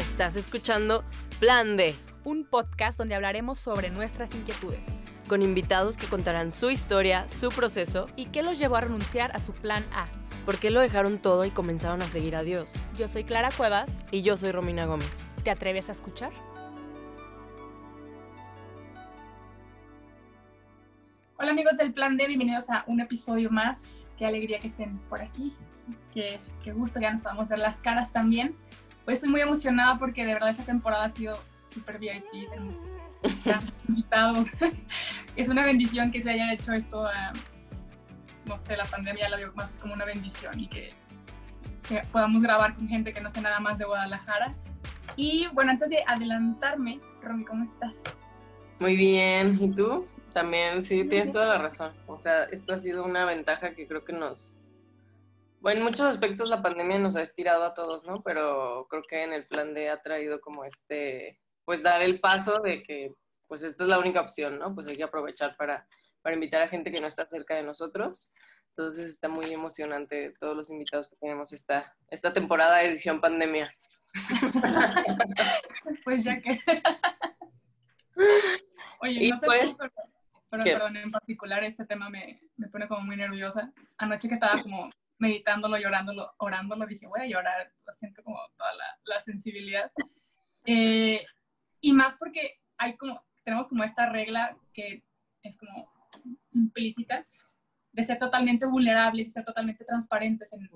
Estás escuchando Plan D, un podcast donde hablaremos sobre nuestras inquietudes con invitados que contarán su historia, su proceso y qué los llevó a renunciar a su plan A. ¿Por qué lo dejaron todo y comenzaron a seguir a Dios? Yo soy Clara Cuevas. Y yo soy Romina Gómez. ¿Te atreves a escuchar? Hola amigos del Plan D, bienvenidos a un episodio más. Qué alegría que estén por aquí. Qué, qué gusto, ya nos podamos ver las caras también. Hoy estoy muy emocionada porque de verdad esta temporada ha sido súper VIP. Tenemos invitados. es una bendición que se haya hecho esto, no sé, la pandemia la veo más como una bendición y que, podamos grabar con gente que no sé nada más de Guadalajara. Y bueno, antes de adelantarme, Romy, ¿cómo estás? Muy bien, ¿y tú? También, sí, tienes toda la razón. O sea, esto ha sido una ventaja que creo que nos... Bueno, en muchos aspectos la pandemia nos ha estirado a todos, ¿no? Pero creo que en el plan de ha traído como este pues dar el paso de que pues esta es la única opción, ¿no? Pues hay que aprovechar para, para invitar a gente que no está cerca de nosotros. Entonces está muy emocionante todos los invitados que tenemos esta, esta temporada de edición pandemia. pues ya que... Oye, no sé, pues, pero, perdón, en particular este tema me, me, pone como muy nerviosa. Anoche que estaba como meditándolo, llorándolo, orándolo, dije, voy a llorar, lo siento como toda la, la sensibilidad. Eh, y más porque hay como, tenemos como esta regla que es como implícita de ser totalmente vulnerables y ser totalmente transparentes en,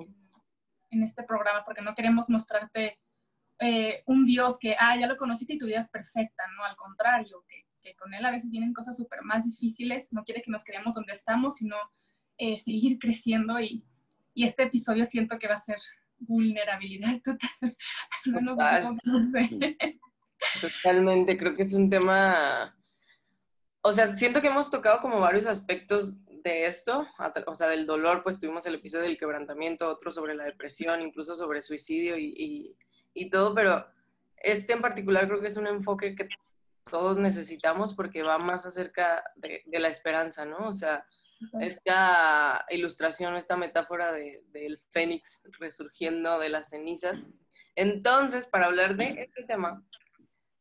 en este programa, porque no queremos mostrarte eh, un Dios que, ah, ya lo conociste y tu vida es perfecta, ¿no? Al contrario, que, con Él a veces vienen cosas súper más difíciles, no quiere que nos quedemos donde estamos, sino eh, seguir creciendo y, y, este episodio siento que va a ser vulnerabilidad total. total. no sé. Totalmente, creo que es un tema, o sea, siento que hemos tocado como varios aspectos de esto, o sea, del dolor, pues tuvimos el episodio del quebrantamiento, otro sobre la depresión, incluso sobre suicidio y, y, todo, pero este en particular creo que es un enfoque que todos necesitamos porque va más acerca de, la esperanza, ¿no? O sea, esta ilustración, esta metáfora del fénix resurgiendo de las cenizas. Entonces, para hablar de este tema,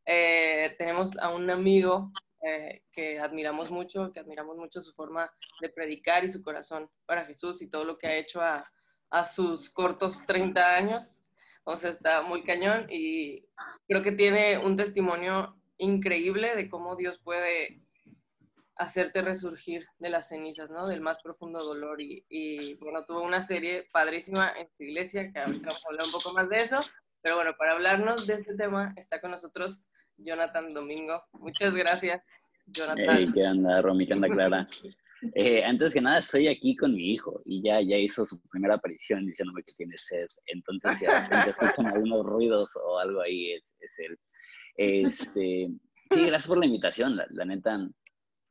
eh, tenemos a un amigo eh, que admiramos mucho, que admiramos mucho su forma de predicar y su corazón para Jesús y todo lo que ha hecho a, a sus cortos 30 años. O sea, está muy cañón y creo que tiene un testimonio increíble de cómo Dios puede hacerte resurgir de las cenizas, ¿no? Del más profundo dolor. Y, y, bueno, tuvo una serie padrísima en su iglesia, que ahorita vamos a hablar un poco más de eso. Pero bueno, para hablarnos de este tema está con nosotros Jonathan Domingo. Muchas gracias, Jonathan. ¿Qué anda, Romy? ¿Qué anda, Clara? Eh, antes que nada, estoy aquí con mi hijo y ya, ya hizo su primera aparición diciéndome que tiene sed. Entonces, si escuchan algunos ruidos o algo ahí, es, es él. Este, sí, gracias por la invitación. La, neta,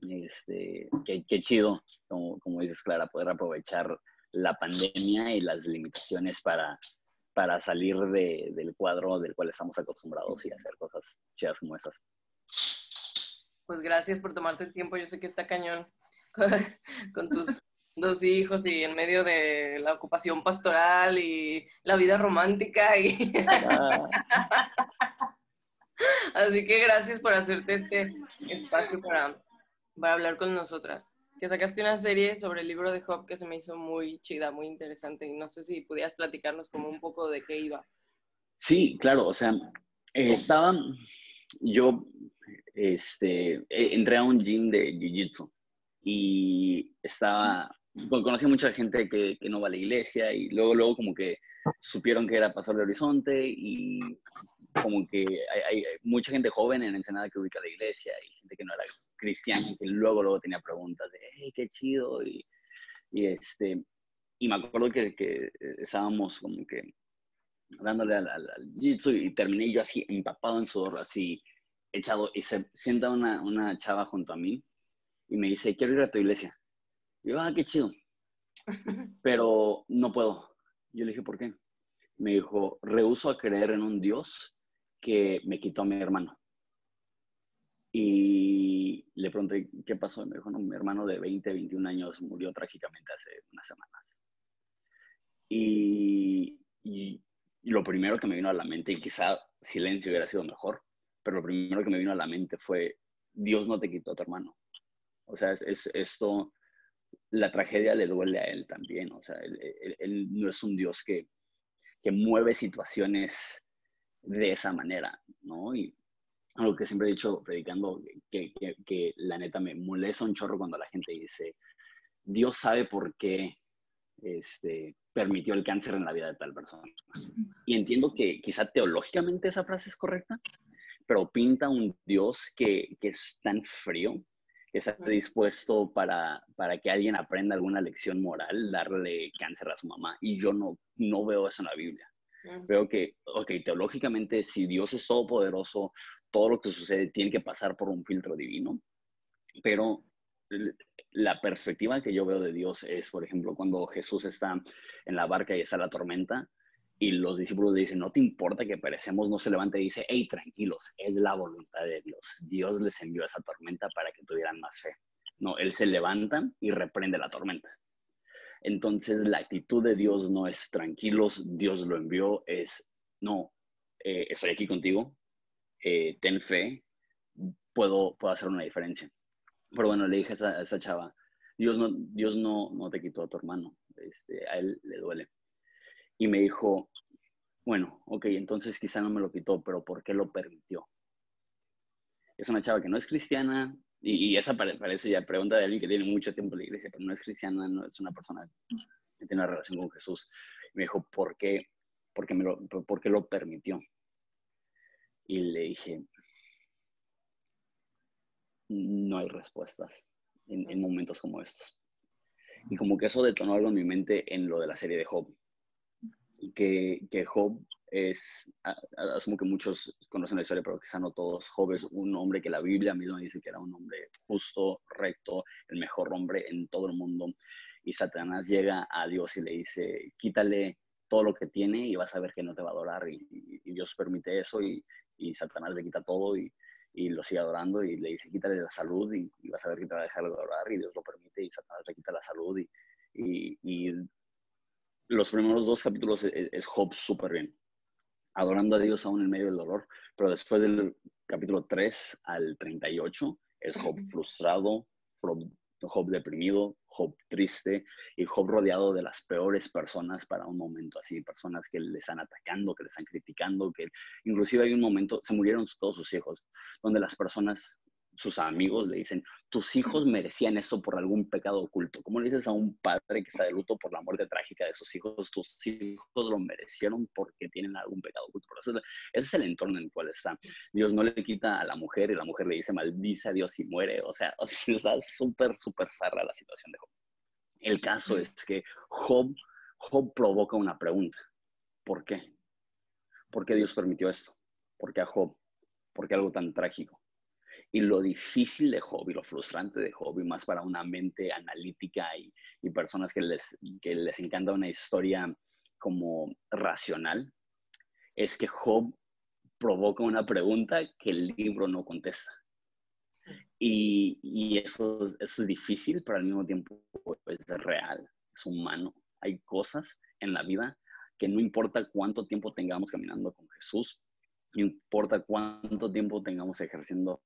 este, qué, qué chido, como, como dices, Clara, poder aprovechar la pandemia y las limitaciones para, para salir del cuadro del cual estamos acostumbrados y hacer cosas chidas como esas. Pues gracias por tomarte el tiempo. Yo sé que está cañón con, tus dos hijos y en medio de la ocupación pastoral y la vida romántica. Y... Ah. Así que gracias por hacerte este espacio para, para hablar con nosotras que sacaste una serie sobre el libro de Job que se me hizo muy chida, muy interesante. Y no sé si pudieras platicarnos como un poco de qué iba. Sí, claro, o sea, eh, estaba, yo este, eh, entré a un gym de Jiu-Jitsu y estaba, conocí a mucha gente que, que, no va a la iglesia y luego, luego como que supieron que era Pastor de Horizonte y como que hay, mucha gente joven en Ensenada que ubica la iglesia y gente que no era cristiana y que luego, luego tenía preguntas de, hey, qué chido. Y, y este, y me acuerdo que, que estábamos como que dándole al, al, jitsu y terminé yo así empapado en sudor, así echado, y se sienta una, una chava junto a mí y me dice, quiero ir a tu iglesia. Y yo, ah, qué chido. Pero no puedo. Yo le dije, ¿por qué? Me dijo, rehuso a creer en un Dios que me quitó a mi hermano. Y le pregunté, ¿qué pasó? Me dijo, no, mi hermano de 20, 21 años murió trágicamente hace unas semanas. Y, y, lo primero que me vino a la mente, y quizá silencio hubiera sido mejor, pero lo primero que me vino a la mente fue, Dios no te quitó a tu hermano. O sea, es, esto, la tragedia le duele a él también. O sea, él, no es un Dios que, que, mueve situaciones de esa manera, ¿no? Y algo que siempre he dicho predicando, que, que, que la neta me molesta un chorro cuando la gente dice, Dios sabe por qué este, permitió el cáncer en la vida de tal persona. Y entiendo que quizá teológicamente esa frase es correcta, pero pinta un Dios que, que es tan frío, que está dispuesto para, para que alguien aprenda alguna lección moral, darle cáncer a su mamá. Y yo no, no veo eso en la Biblia. Veo que, ok, teológicamente, si Dios es todopoderoso, todo lo que sucede tiene que pasar por un filtro divino, pero la perspectiva que yo veo de Dios es, por ejemplo, cuando Jesús está en la barca y está la tormenta y los discípulos le dicen, no te importa que perecemos, no se levanta y dice, hey, tranquilos, es la voluntad de Dios. Dios les envió esa tormenta para que tuvieran más fe. No, Él se levanta y reprende la tormenta. Entonces, la actitud de Dios no es tranquilos, Dios lo envió, es, no, eh, estoy aquí contigo, eh, ten fe, puedo, puedo hacer una diferencia. Pero bueno, le dije a esa, chava, Dios no, Dios no, no te quitó a tu hermano, este, a él le duele. Y me dijo, bueno, ok, entonces quizá no me lo quitó, pero ¿por qué lo permitió? Es una chava que no es cristiana, y, esa parece ya pregunta de alguien que tiene mucho tiempo en la iglesia, pero no es cristiana, no es una persona que tiene una relación con Jesús. me dijo, ¿por qué, por qué, me lo, por qué lo permitió? Y le dije, no hay respuestas en, momentos como estos. Y como que eso detonó algo en mi mente en lo de la serie de Job. Que, que Job es, asumo que muchos conocen la historia, pero quizá no todos. Job es un hombre que la Biblia misma dice que era un hombre justo, recto, el mejor hombre en todo el mundo. Y Satanás llega a Dios y le dice, quítale todo lo que tiene y vas a ver que no te va a adorar. Y, Dios permite eso y, y Satanás le quita todo y, lo sigue adorando y le dice, quítale la salud y, vas a ver que te va a dejar de adorar y Dios lo permite y Satanás le quita la salud y, los primeros dos capítulos es, es Job súper bien, adorando a Dios aún en medio del dolor, pero después del capítulo 3 al 38 es Job frustrado, Job deprimido, Job triste y Job rodeado de las peores personas para un momento así, personas que le están atacando, que le están criticando, que inclusive hay un momento, se murieron todos sus hijos, donde las personas sus amigos le dicen, tus hijos merecían esto por algún pecado oculto. ¿Cómo le dices a un padre que está de luto por la muerte trágica de sus hijos? Tus hijos lo merecieron porque tienen algún pecado oculto. ese es el entorno en el cual está. Dios no le quita a la mujer y la mujer le dice, maldice a Dios y muere. O sea, está súper, súper zarra la situación de Job. El caso es que Job, Job provoca una pregunta. ¿Por qué? ¿Por qué Dios permitió esto? ¿Por qué a Job? ¿Por qué algo tan trágico? Y lo difícil de hobby, lo frustrante de hobby, más para una mente analítica y, y personas que les, que les encanta una historia como racional, es que Job provoca una pregunta que el libro no contesta. Y, y eso, eso, es difícil, pero al mismo tiempo es real, es humano. Hay cosas en la vida que no importa cuánto tiempo tengamos caminando con Jesús, no importa cuánto tiempo tengamos ejerciendo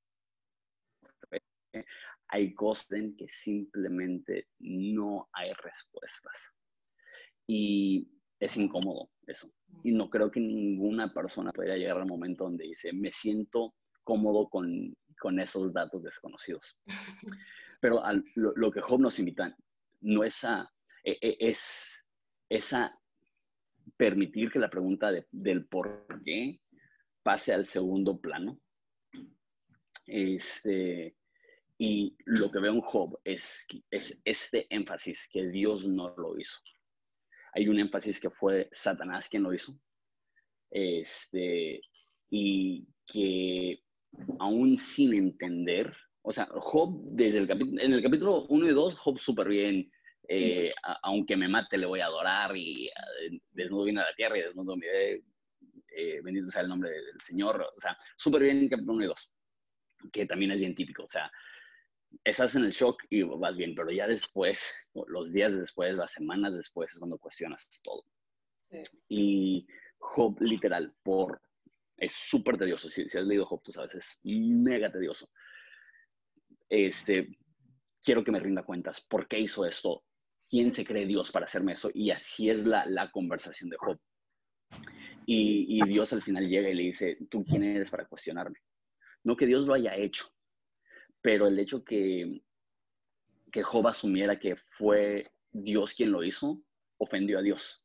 hay cosas en que simplemente no hay respuestas. Y es incómodo eso. Y no creo que ninguna persona pueda llegar al momento donde dice, me siento cómodo con, con esos datos desconocidos. Pero lo, que Job nos invita no es a, e, e, es, es a permitir que la pregunta del por qué pase al segundo plano. Este, y lo que veo en Job es, es este énfasis que Dios no lo hizo. Hay un énfasis que fue Satanás quien lo hizo. Este, y que aún sin entender, o sea, Job desde el en el capítulo 1 y 2, Job súper bien, eh, aunque me mate le voy a adorar y uh, desnudo viene a la tierra y desnudo mi eh, bendito sea el nombre del Señor, o sea, súper bien en capítulo 1 y 2, que también es bien típico, o sea, estás en el shock y vas bien, pero ya después, los días después, las semanas después es cuando cuestionas todo. Y Job, literal, por Es súper tedioso. Si, si, has leído Job, tú sabes, es mega tedioso. Este, quiero que me rinda cuentas. ¿Por qué hizo esto? ¿Quién se cree Dios para hacerme eso? Y así es la, la conversación de Job. Y, y, Dios al final llega y le dice, ¿tú quién eres para cuestionarme? No que Dios lo haya hecho, pero el hecho que, que Job asumiera que fue Dios quien lo hizo, ofendió a Dios.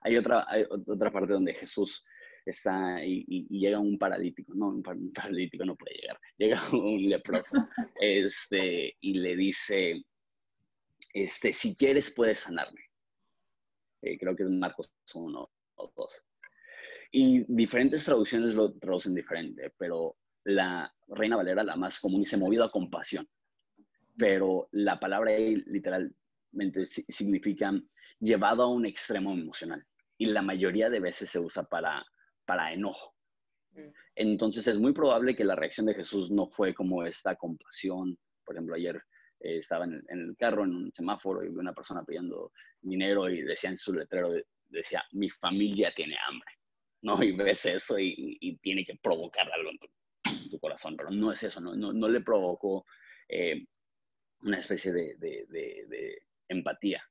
Hay otra, hay otra parte donde Jesús está y, y, llega un paralítico, no, un, paralítico no puede llegar, llega un leproso este, y le dice, este, si quieres puedes sanarme. Eh, creo que es Marcos 1 o 2. Y diferentes traducciones lo traducen diferente, pero la Reina Valera, la más común, dice movido a compasión. Pero la palabra ahí literalmente significa llevado a un extremo emocional. Y la mayoría de veces se usa para, para enojo. Mm. Entonces es muy probable que la reacción de Jesús no fue como esta compasión. Por ejemplo, ayer eh, estaba en el, carro, en un semáforo, y vi una persona pidiendo dinero y decía en su letrero, decía, mi familia tiene hambre. ¿no? Y ves eso y, tiene que provocar algo en tu, corazón, pero no es eso, no, le provocó eh, una especie de, empatía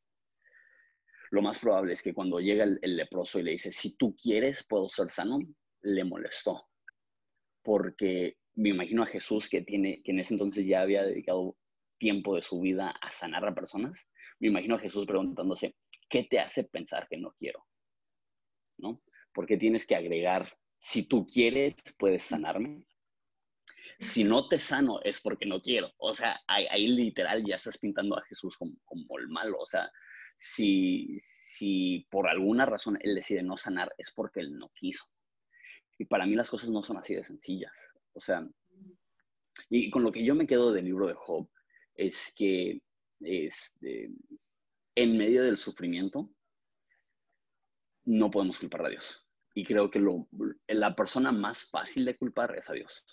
lo más probable es que cuando llega el, leproso y le dice, si tú quieres, puedo ser sano, le molestó. Porque me imagino a Jesús que, tiene, que en ese entonces ya había dedicado tiempo de su vida a sanar a personas. Me imagino a Jesús preguntándose, ¿qué te hace pensar que no quiero? ¿No? Porque tienes que agregar, si tú quieres, puedes sanarme. Si no te sano es porque no quiero. O sea, ahí, literal ya estás pintando a Jesús como, el malo. O sea, si, si por alguna razón él decide no sanar, es porque él no quiso. Y para mí las cosas no son así de sencillas. O sea, y con lo que yo me quedo del libro de Job es que este, en medio del sufrimiento no podemos culpar a Dios. Y creo que la persona más fácil de culpar es a Dios.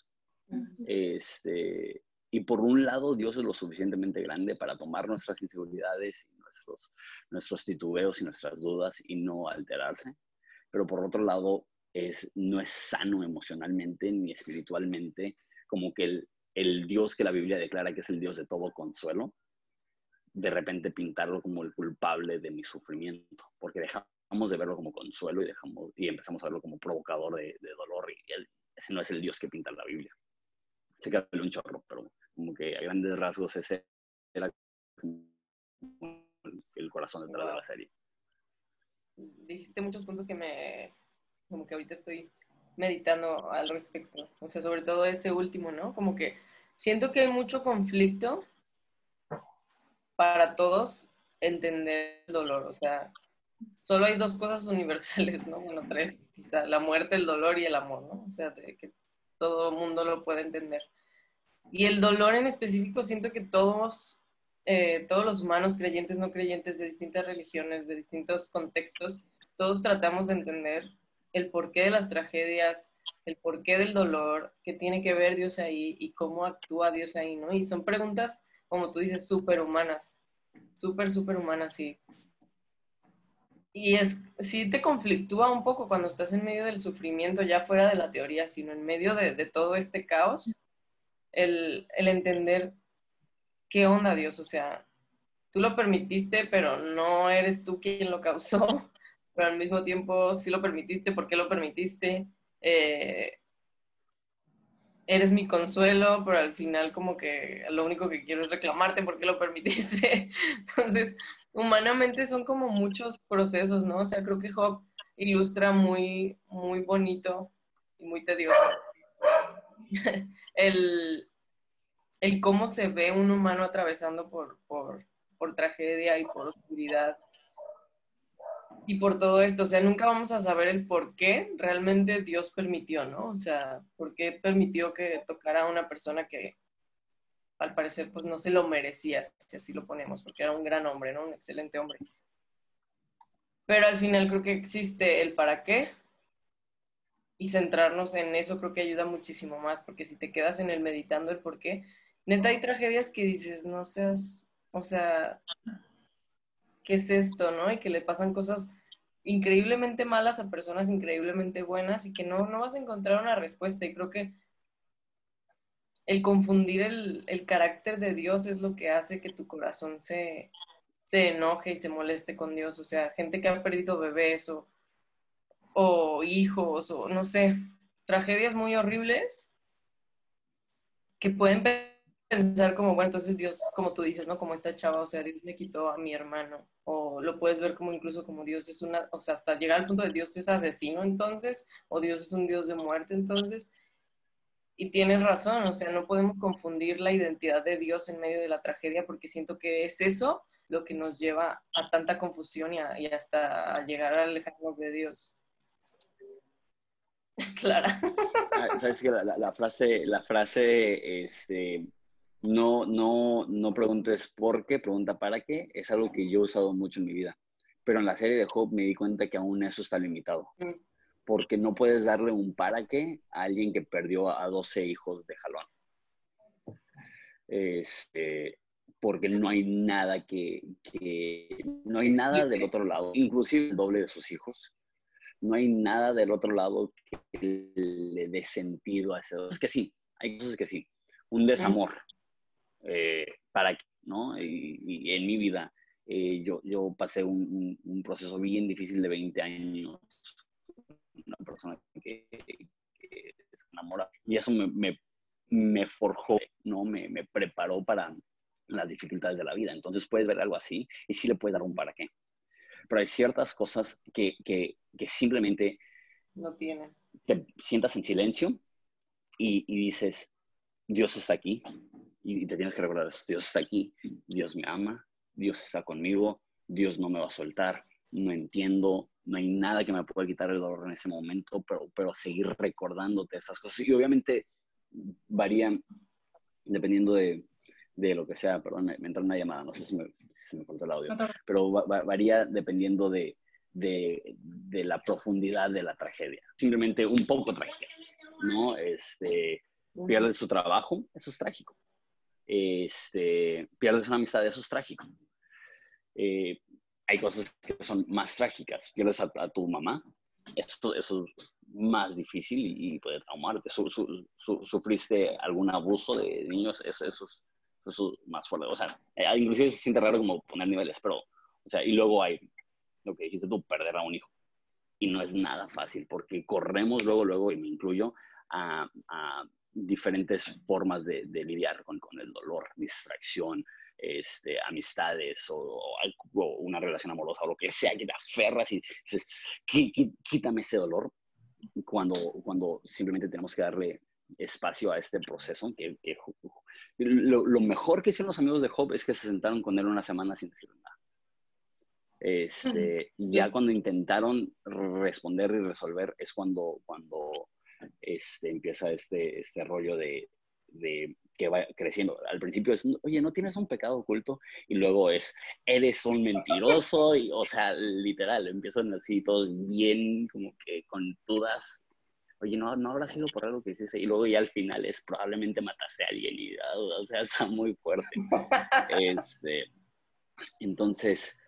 Este, y por un lado, Dios es lo suficientemente grande para tomar nuestras inseguridades y nuestros, nuestros titubeos y nuestras dudas y no alterarse. Pero por otro lado, es, no es sano emocionalmente ni espiritualmente, como que el, el Dios que la Biblia declara que es el Dios de todo consuelo, de repente pintarlo como el culpable de mi sufrimiento, porque dejamos de verlo como consuelo y, dejamos, y empezamos a verlo como provocador de, dolor, y ese no es el Dios que pinta la Biblia. Se queda un chorro, pero como que a grandes rasgos ese era el corazón detrás de la serie. Dijiste muchos puntos que me, como que ahorita estoy meditando al respecto. O sea, sobre todo ese último, ¿no? Como que siento que hay mucho conflicto para todos entender el dolor. O sea, solo hay dos cosas universales, ¿no? Bueno, tres, quizá, la muerte, el dolor y el amor, ¿no? O sea, que todo mundo lo puede entender. Y el dolor en específico, siento que todos, eh, todos los humanos, creyentes, no creyentes, de distintas religiones, de distintos contextos, todos tratamos de entender el porqué de las tragedias, el porqué del dolor, qué tiene que ver Dios ahí y cómo actúa Dios ahí, ¿no? Y son preguntas, como tú dices, súper humanas, súper, súper humanas, sí. Y es, sí te conflictúa un poco cuando estás en medio del sufrimiento, ya fuera de la teoría, sino en medio de, de todo este caos el, entender qué onda Dios, o sea, tú lo permitiste, pero no eres tú quien lo causó, pero al mismo tiempo sí lo permitiste, ¿por qué lo permitiste? Eh, eres mi consuelo, pero al final como que lo único que quiero es reclamarte por qué lo permitiste. Entonces, humanamente son como muchos procesos, ¿no? O sea, creo que Job ilustra muy, muy bonito y muy tedioso el, el cómo se ve un humano atravesando por, por, por tragedia y por oscuridad y por todo esto. O sea, nunca vamos a saber el por qué realmente Dios permitió, ¿no? O sea, por qué permitió que tocara a una persona que al parecer pues no se lo merecía, si así lo ponemos, porque era un gran hombre, ¿no? Un excelente hombre. Pero al final creo que existe el para qué y centrarnos en eso creo que ayuda muchísimo más, porque si te quedas en el meditando el por qué, neta hay tragedias que dices, no seas, o sea, ¿qué es esto, no? Y que le pasan cosas increíblemente malas a personas increíblemente buenas y que no, no vas a encontrar una respuesta. Y creo que el confundir el, el carácter de Dios es lo que hace que tu corazón se, se enoje y se moleste con Dios. O sea, gente que ha perdido bebés o, o hijos o no sé, tragedias muy horribles que pueden pensar como, bueno, entonces Dios, como tú dices, ¿no? Como esta chava, o sea, Dios me quitó a mi hermano. O lo puedes ver como incluso como Dios es una, o sea, hasta llegar al punto de Dios es asesino entonces, o Dios es un Dios de muerte entonces. Y tienes razón, o sea, no podemos confundir la identidad de Dios en medio de la tragedia porque siento que es eso lo que nos lleva a tanta confusión y, hasta a llegar a alejarnos de Dios. Clara. Ah, Sabes que la, frase, la frase, este, no, no, no preguntes por qué, pregunta para qué, es algo que yo he usado mucho en mi vida. Pero en la serie de Job me di cuenta que aún eso está limitado. Mm. Porque no puedes darle un para qué a alguien que perdió a 12 hijos de jalón. Este, porque no hay nada que, no hay nada del otro lado, inclusive el doble de sus hijos. No hay nada del otro lado que le dé sentido a ese. Es que sí, hay cosas que sí. Un desamor. Eh, para ¿no? Y, en mi vida eh, yo, yo pasé un, un, proceso bien difícil de 20 años. Persona que, se enamora. Y eso me, me, me forjó, ¿no? Me, me preparó para, las dificultades de la vida. Entonces puedes ver algo así y sí le puedes dar un para qué. Pero hay ciertas cosas que, que, que simplemente... No tienen. Te sientas en silencio y, y, dices, Dios está aquí. Y te tienes que recordar eso. Dios está aquí. Dios me ama. Dios está conmigo. Dios no me va a soltar. No entiendo. No hay nada que me pueda quitar el dolor en ese momento, pero, pero seguir recordándote esas cosas. Y obviamente varían dependiendo de, de lo que sea, perdón, me, entra una llamada, no sé si me, si me cortó el audio, pero varía dependiendo de, de, de, la profundidad de la tragedia. Simplemente un poco trágica, ¿no? Este, pierdes su trabajo, eso es trágico. Este, pierdes una amistad, eso es trágico. Eh, hay cosas que son más trágicas. Pierdes a, tu mamá, eso, eso es más difícil y, puede traumarte. sufriste algún abuso de niños, eso, eso es eso es más fuerte. O sea, eh, inclusive se siente raro como poner niveles, pero, o sea, y luego hay lo que dijiste tú, perder a un hijo. Y no es nada fácil, porque corremos luego, luego, y me incluyo, a, a diferentes formas de, de lidiar con, con, el dolor, distracción, este, amistades o, o, una relación amorosa o lo que sea, que te aferras y dices, quítame ese dolor, cuando, cuando simplemente tenemos que darle espacio a este proceso. Que, lo, mejor que hicieron los amigos de Job es que se sentaron con él una semana sin decirle nada. Este, ya cuando intentaron responder y resolver es cuando, cuando este, empieza este, este rollo de, de que va creciendo. Al principio es, oye, ¿no tienes un pecado oculto? Y luego es, eres un mentiroso, y, o sea, literal, empiezan así todos bien, como que con dudas, oye, no, no habrá sido por algo que hiciste. Y luego ya al final es probablemente mataste a alguien y, o sea, está muy fuerte. este, entonces,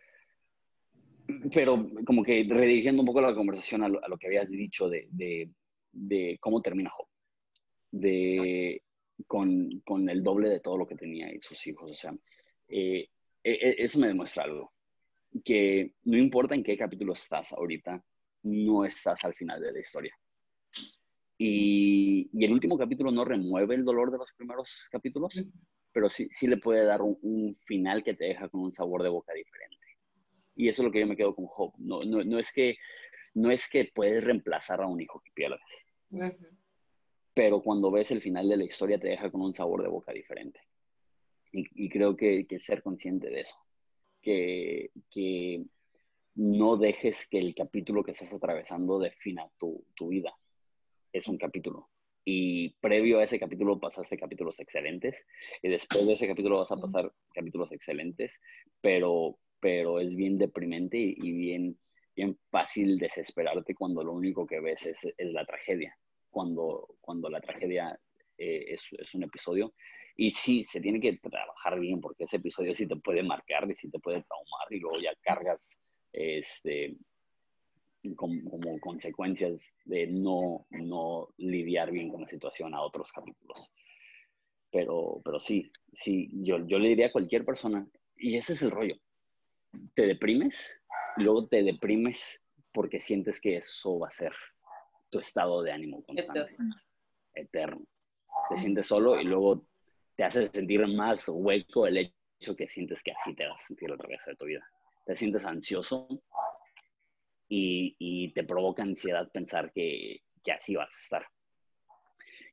pero como que redirigiendo un poco la conversación a lo, que habías dicho de, de, de, cómo termina Job, de, con, con, el doble de todo lo que tenía y sus hijos. O sea, eh, e, e, eso me demuestra algo, que no importa en qué capítulo estás ahorita, no estás al final de la historia. Y, el último capítulo no remueve el dolor de los primeros capítulos, pero sí, sí le puede dar un, final que te deja con un sabor de boca diferente. Y eso es lo que yo me quedo con Job. No, no, no es, que, no es que puedes reemplazar a un hijo que pierdes. Pero cuando ves el final de la historia te deja con un sabor de boca diferente. Y, creo que, que, ser consciente de eso. Que, que no dejes que el capítulo que estás atravesando defina tu, tu vida es un capítulo. Y previo a ese capítulo pasaste capítulos excelentes y después de ese capítulo vas a pasar capítulos excelentes, pero, pero es bien deprimente y, bien, bien fácil desesperarte cuando lo único que ves es, es la tragedia, cuando, cuando la tragedia eh, es, es, un episodio. Y sí, se tiene que trabajar bien porque ese episodio sí te puede marcar y sí te puede traumar y luego ya cargas este, como, como, consecuencias de no, no lidiar bien con la situación a otros capítulos. Pero, pero sí, sí, yo, yo le diría a cualquier persona, y ese es el rollo, te deprimes, luego te deprimes porque sientes que eso va a ser tu estado de ánimo constante, eterno. Te sientes solo y luego te hace sentir más hueco el hecho que sientes que así te vas a sentir el resto de tu vida. Te sientes ansioso y, y te provoca ansiedad pensar que, que así vas a estar.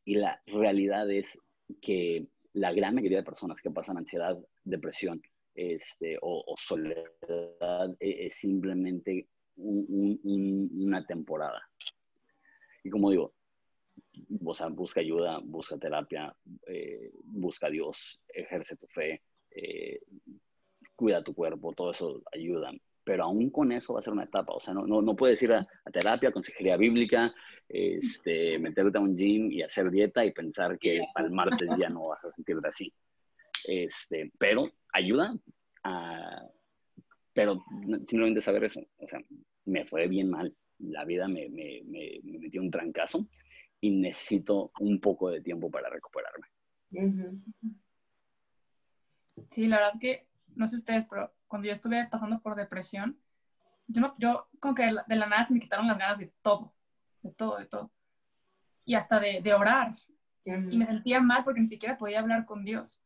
Y la realidad es que la gran mayoría de personas que pasan ansiedad, depresión este, o, soledad e, es, simplemente una temporada. Y como digo, busca ayuda, busca terapia, eh, busca a Dios, ejerce tu fe, eh, cuida tu cuerpo, todo eso ayuda. Pero aún con eso va a ser una etapa. O sea, no, no, no puedes ir a, terapia, consejería bíblica, este, meterte a un gym y hacer dieta y pensar que al martes ya no vas a sentirte así. Este, pero ayuda, a, pero simplemente saber eso. O sea, me fue bien mal. La vida me, me, me, me metió un trancazo y necesito un poco de tiempo para recuperarme. Sí, la verdad que, no sé ustedes, pero cuando yo estuve pasando por depresión, yo, no, yo como que de la, nada se me quitaron las ganas de todo, de todo, de todo. Y hasta de, de orar. Y me sentía mal porque ni siquiera podía hablar con Dios.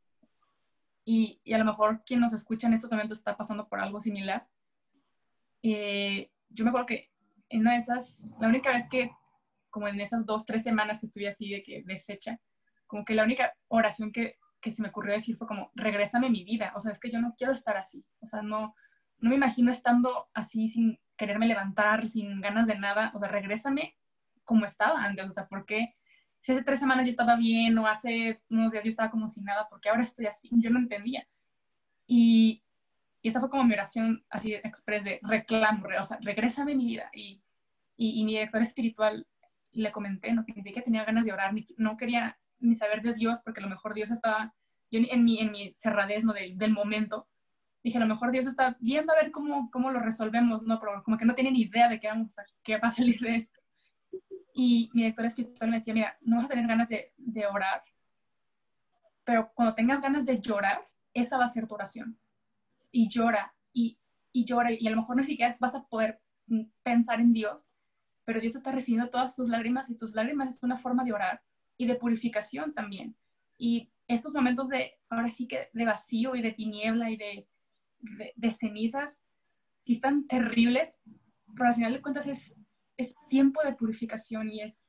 Y, y, a lo mejor quien nos escucha en estos momentos está pasando por algo similar. Eh, yo me acuerdo que en una de esas, la única vez que como en esas dos, tres semanas que estuve así de que deshecha, como que la única oración que, que se me ocurrió decir fue como, regrésame mi vida, o sea, es que yo no quiero estar así, o sea, no, no me imagino estando así sin quererme levantar, sin ganas de nada, o sea, regrésame como estaba antes, o sea, ¿por qué? Si hace tres semanas yo estaba bien o hace unos días yo estaba como sin nada, ¿por qué ahora estoy así? Yo no entendía. Y, y esa fue como mi oración así express de reclamo, o sea, regrésame mi vida. Y, y, y mi director espiritual le comenté, ¿no? que ni siquiera tenía ganas de orar, ni, no quería ni saber de Dios, porque a lo mejor Dios estaba, yo en mi, en mi cerradez ¿no? del, del momento, dije, a lo mejor Dios está viendo a ver cómo, cómo lo resolvemos, ¿no? Pero como que no tiene ni idea de qué, vamos a, qué va a salir de esto. Y mi director espiritual me decía, mira, no vas a tener ganas de, de orar, pero cuando tengas ganas de llorar, esa va a ser tu oración. Y llora, y, y llora, y a lo mejor ni siquiera vas a poder pensar en Dios, pero Dios está recibiendo todas tus lágrimas y tus lágrimas es una forma de orar y de purificación también. Y estos momentos de, ahora sí que de vacío y de tiniebla y de, cenizas, sí están terribles, pero al final de cuentas es, es tiempo de purificación y es,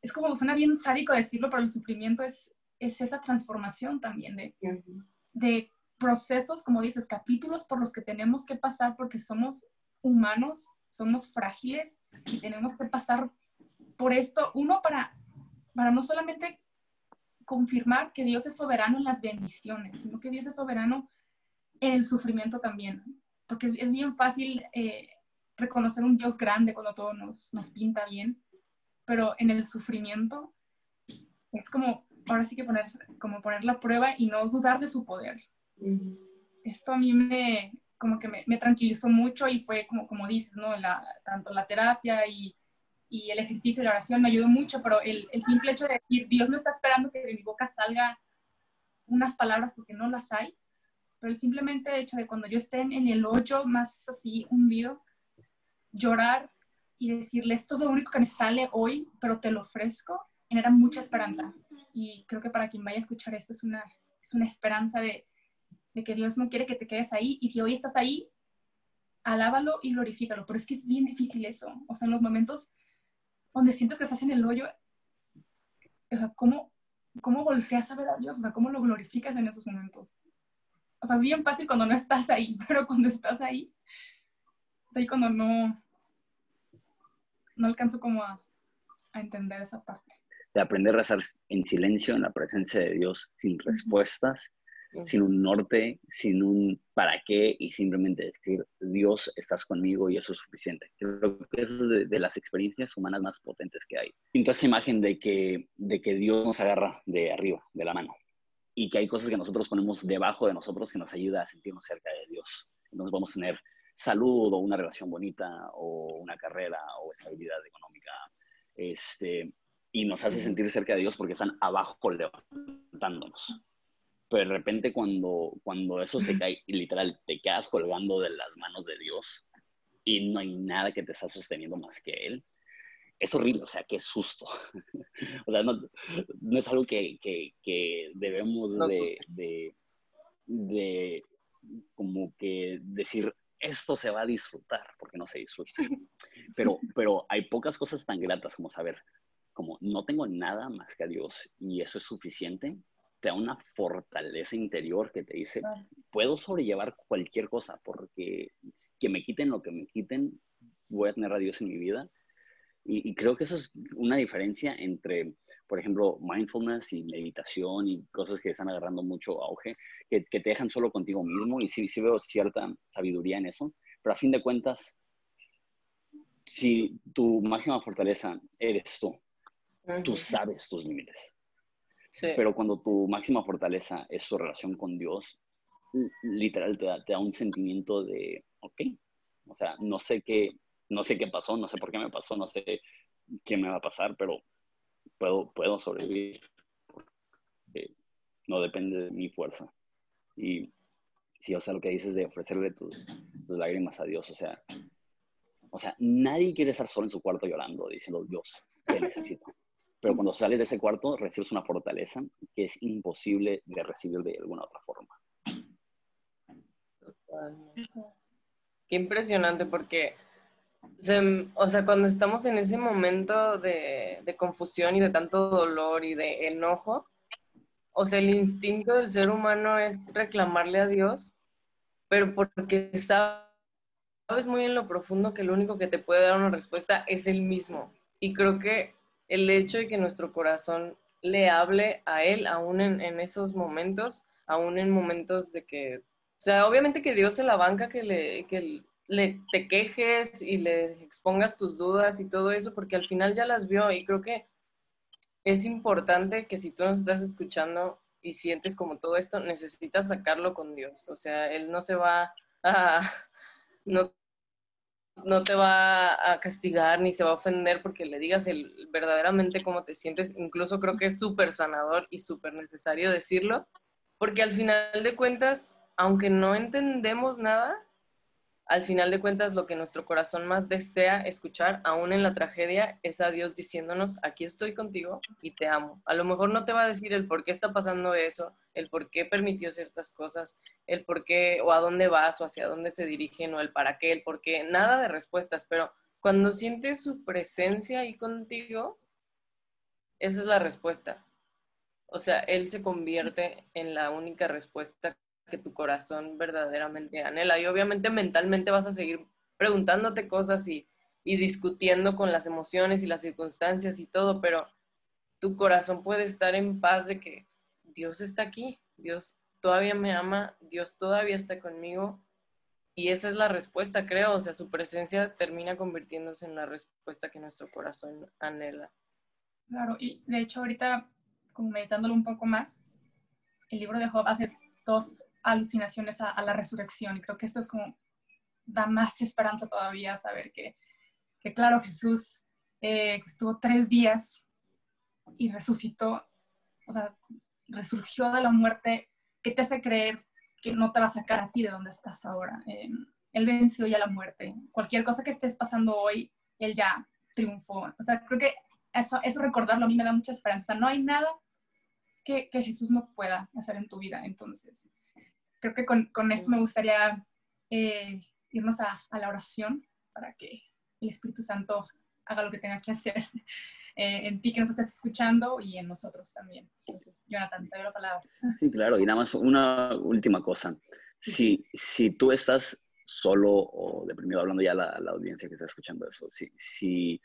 es como, suena bien sádico decirlo, pero el sufrimiento es, es esa transformación también de, de procesos, como dices, capítulos por los que tenemos que pasar porque somos humanos somos frágiles y tenemos que pasar por esto, uno para, para no solamente confirmar que Dios es soberano en las bendiciones, sino que Dios es soberano en el sufrimiento también, porque es, bien fácil eh, reconocer un Dios grande cuando todo nos, nos pinta bien, pero en el sufrimiento es como, ahora sí que poner, como poner la prueba y no dudar de su poder. Esto a mí me, como que me, tranquilizó mucho y fue como, como dices, ¿no? La, tanto la terapia y, y, el ejercicio y la oración me ayudó mucho, pero el, el, simple hecho de decir, Dios no está esperando que de mi boca salga unas palabras porque no las hay, pero el simplemente hecho de cuando yo esté en, el hoyo más así hundido, llorar y decirle, esto es lo único que me sale hoy, pero te lo ofrezco, genera mucha esperanza. Y creo que para quien vaya a escuchar esto es una, es una esperanza de, de que Dios no quiere que te quedes ahí y si hoy estás ahí, alábalo y glorifícalo, pero es que es bien difícil eso, o sea, en los momentos donde sientes que estás en el hoyo, o sea, ¿cómo, cómo volteas a ver a Dios? O sea, ¿cómo lo glorificas en esos momentos? O sea, es bien fácil cuando no estás ahí, pero cuando estás ahí, es ahí cuando no, no alcanzo como a, a entender esa parte. De aprender a rezar en silencio, en la presencia de Dios, sin respuestas, sin un norte, sin un para qué y simplemente decir, Dios, estás conmigo y eso es suficiente. Creo que es de, las experiencias humanas más potentes que hay. Pinto esa imagen de que, de que Dios nos agarra de arriba, de la mano, y que hay cosas que nosotros ponemos debajo de nosotros que nos ayuda a sentirnos cerca de Dios. Entonces vamos a tener salud o una relación bonita o una carrera o estabilidad económica. Este, y nos hace sentir cerca de Dios porque están abajo levantándonos. Pero de repente cuando, cuando eso se cae literal te quedas colgando de las manos de Dios y no hay nada que te está sosteniendo más que Él, es horrible, o sea, qué susto. o sea, no, no, es algo que, que, que debemos de, de, de, como que decir, esto se va a disfrutar, porque no se disfruta. Pero, pero hay pocas cosas tan gratas como saber, como no tengo nada más que a Dios y eso es suficiente, te da una fortaleza interior que te dice, puedo sobrellevar cualquier cosa, porque que me quiten lo que me quiten, voy a tener a Dios en mi vida y, creo que eso es una diferencia entre, por ejemplo, mindfulness y meditación y cosas que están agarrando mucho auge, que, que te dejan solo contigo mismo y sí, sí veo cierta sabiduría en eso, pero a fin de cuentas, si tu máxima fortaleza eres tú, tú sabes tus límites. Sí. Pero cuando tu máxima fortaleza es su relación con Dios, literal te da, te da un sentimiento de, ok, o sea, no sé qué, no sé qué pasó, no sé por qué me pasó, no sé qué me va a pasar, pero puedo, puedo sobrevivir. no depende de mi fuerza. Y si, o sea, lo que dices de ofrecerle tus, lágrimas a Dios, o sea, o sea, nadie quiere estar solo en su cuarto llorando, diciendo, Dios, te necesito. Pero cuando sales de ese cuarto, recibes una fortaleza que es imposible de recibir de alguna otra forma. Qué impresionante, porque o sea, cuando estamos en ese momento de, confusión y de tanto dolor y de enojo, o sea, el instinto del ser humano es reclamarle a Dios, pero porque sabes muy en lo profundo que lo único que te puede dar una respuesta es el mismo. Y creo que el hecho de que nuestro corazón le hable a Él, aún en, esos momentos, aún en momentos de que, o sea, obviamente que Dios se la banca que le, que le, te quejes y le expongas tus dudas y todo eso, porque al final ya las vio y creo que es importante que si tú nos estás escuchando y sientes como todo esto, necesitas sacarlo con Dios. O sea, Él no se va a... No, no te va a castigar ni se va a ofender porque le digas el, verdaderamente cómo te sientes. Incluso creo que es súper sanador y súper necesario decirlo, porque al final de cuentas, aunque no entendemos nada, al final de cuentas lo que nuestro corazón más desea escuchar, aún en la tragedia, es a Dios diciéndonos, aquí estoy contigo y te amo. A lo mejor no te va a decir el por qué está pasando eso, el por qué permitió ciertas cosas, el por qué o a dónde vas o hacia dónde se dirigen o el para qué, el por qué, nada de respuestas, pero cuando sientes su presencia ahí contigo, esa es la respuesta. O sea, Él se convierte en la única respuesta que tu corazón verdaderamente anhela. Y obviamente mentalmente vas a seguir preguntándote cosas y, y discutiendo con las emociones y las circunstancias y todo, pero tu corazón puede estar en paz de que Dios está aquí, Dios todavía me ama, Dios todavía está conmigo. Y esa es la respuesta, creo. O sea, su presencia termina convirtiéndose en la respuesta que nuestro corazón anhela. Claro, y de hecho ahorita, como meditándolo un poco más, el libro de Job hace dos alucinaciones a, la resurrección. Y creo que esto es como, da más esperanza todavía saber que, que claro, Jesús eh, estuvo tres días y resucitó, o sea, resurgió de la muerte, que te hace creer que no te va a sacar a ti de donde estás ahora. Eh, él venció ya la muerte. Cualquier cosa que estés pasando hoy, Él ya triunfó. O sea, creo que eso, eso recordarlo a mí me da mucha esperanza. no hay nada que, que Jesús no pueda hacer en tu vida. Entonces, creo que con, con esto me gustaría eh, irnos a, a, la oración para que el Espíritu Santo haga lo que tenga que hacer eh, en ti que nos estás escuchando y en nosotros también. Entonces, Jonathan, te doy la palabra. Sí, claro, y nada más una última cosa. Si, si tú estás solo o deprimido, hablando ya a la, la, audiencia que está escuchando eso, si, si,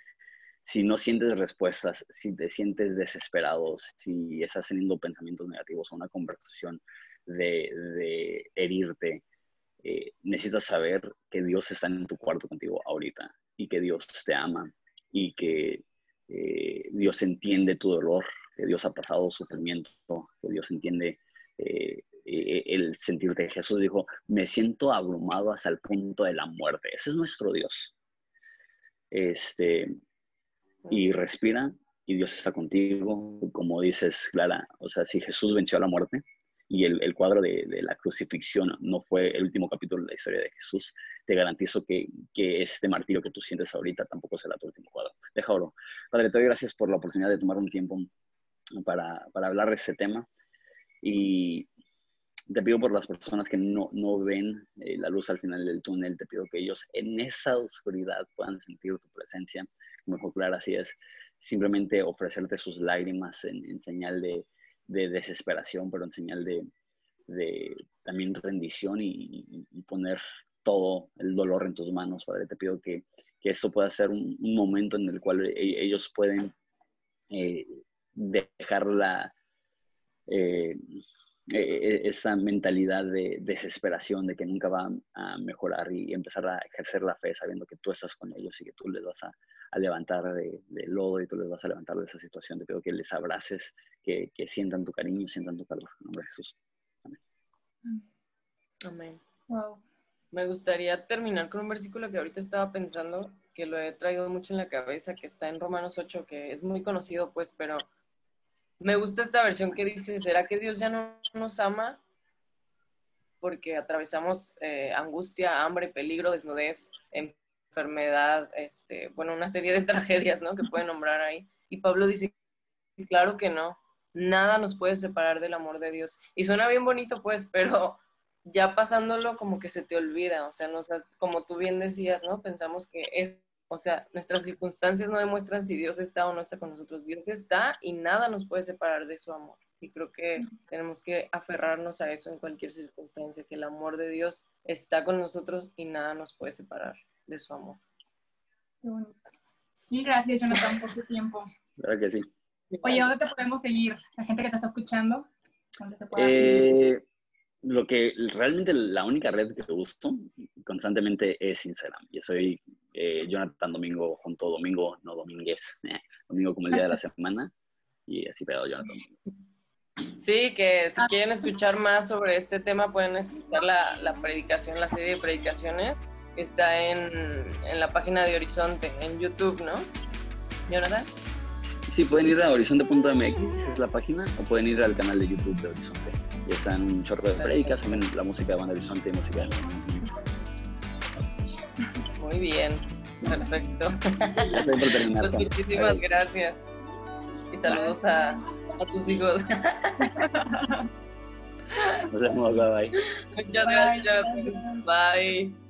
si no sientes respuestas, si te sientes desesperado, si estás teniendo pensamientos negativos o una conversación de, herirte, eh, necesitas saber que Dios está en tu cuarto contigo ahorita y que Dios te ama y que eh, Dios entiende tu dolor, que Dios ha pasado sufrimiento, que Dios entiende eh, eh, el sentirte. Jesús dijo, me siento abrumado hasta el punto de la muerte. Ese es nuestro Dios. Este, y respira y Dios está contigo, como dices, Clara, o sea, si Jesús venció la muerte y el, cuadro de, la crucifixión no fue el último capítulo de la historia de Jesús, te garantizo que, este martirio que tú sientes ahorita tampoco será tu último cuadro. Deja oro. Padre, te doy gracias por la oportunidad de tomar un tiempo para, hablar de este tema y te pido por las personas que no, ven eh, la luz al final del túnel, te pido que ellos en esa oscuridad puedan sentir tu presencia, mejor Clara, así es simplemente ofrecerte sus lágrimas en, señal de, desesperación, pero en señal de, también rendición y, poner todo el dolor en tus manos, Padre. Te pido que, que esto pueda ser un, momento en el cual e, ellos pueden eh, dejar la, eh, e, e, esa mentalidad de desesperación de que nunca van a mejorar y empezar a ejercer la fe sabiendo que tú estás con ellos y que tú les vas a, levantar de, lodo y tú les vas a levantar de esa situación. Te pido que les abraces, que, sientan tu cariño, sientan tu calor. En nombre de Jesús. Amén. Amén. Wow. Me gustaría terminar con un versículo que ahorita estaba pensando, que lo he traído mucho en la cabeza, que está en Romanos 8, que es muy conocido, pues, pero me gusta esta versión que dice, ¿será que Dios ya no nos ama? Porque atravesamos eh, angustia, hambre, peligro, desnudez, enfermedad, este, bueno, una serie de tragedias, ¿no? Que pueden nombrar ahí. Y Pablo dice, claro que no, nada nos puede separar del amor de Dios. Y suena bien bonito, pues, pero ya pasándolo como que se te olvida, o sea, nos como tú bien decías, ¿no? Pensamos que o sea, nuestras circunstancias no demuestran si Dios está o no está con nosotros. Dios está y nada nos puede separar de su amor. Y creo que tenemos que aferrarnos a eso en cualquier circunstancia, que el amor de Dios está con nosotros y nada nos puede separar de su amor. Qué bonito. Y gracias, Jonathan, por tu tiempo. Claro que sí. Oye, ¿dónde te podemos seguir? La gente que te está escuchando, ¿dónde te puede seguir? Lo que realmente la única red que uso constantemente es Instagram. Yo soy eh, Jonathan Domingo junto Domingo, no Domínguez. domingo como el día de la semana. Y así pedo Jonathan. Sí, que si quieren escuchar más sobre este tema pueden escuchar la, la predicación, la serie de predicaciones que está en, en la página de Horizonte, en YouTube, ¿no? Jonathan. Sí, pueden ir a horizonte.mx, es la página, o pueden ir al canal de YouTube de Horizonte. Y están un chorro de predicas, también la música de Banda Horizonte y música de Muy bien, perfecto. Gracias por terminar. Pues muchísimas gracias. Y saludos a, a tus hijos. Nos vemos, bye. Muchas gracias. Bye.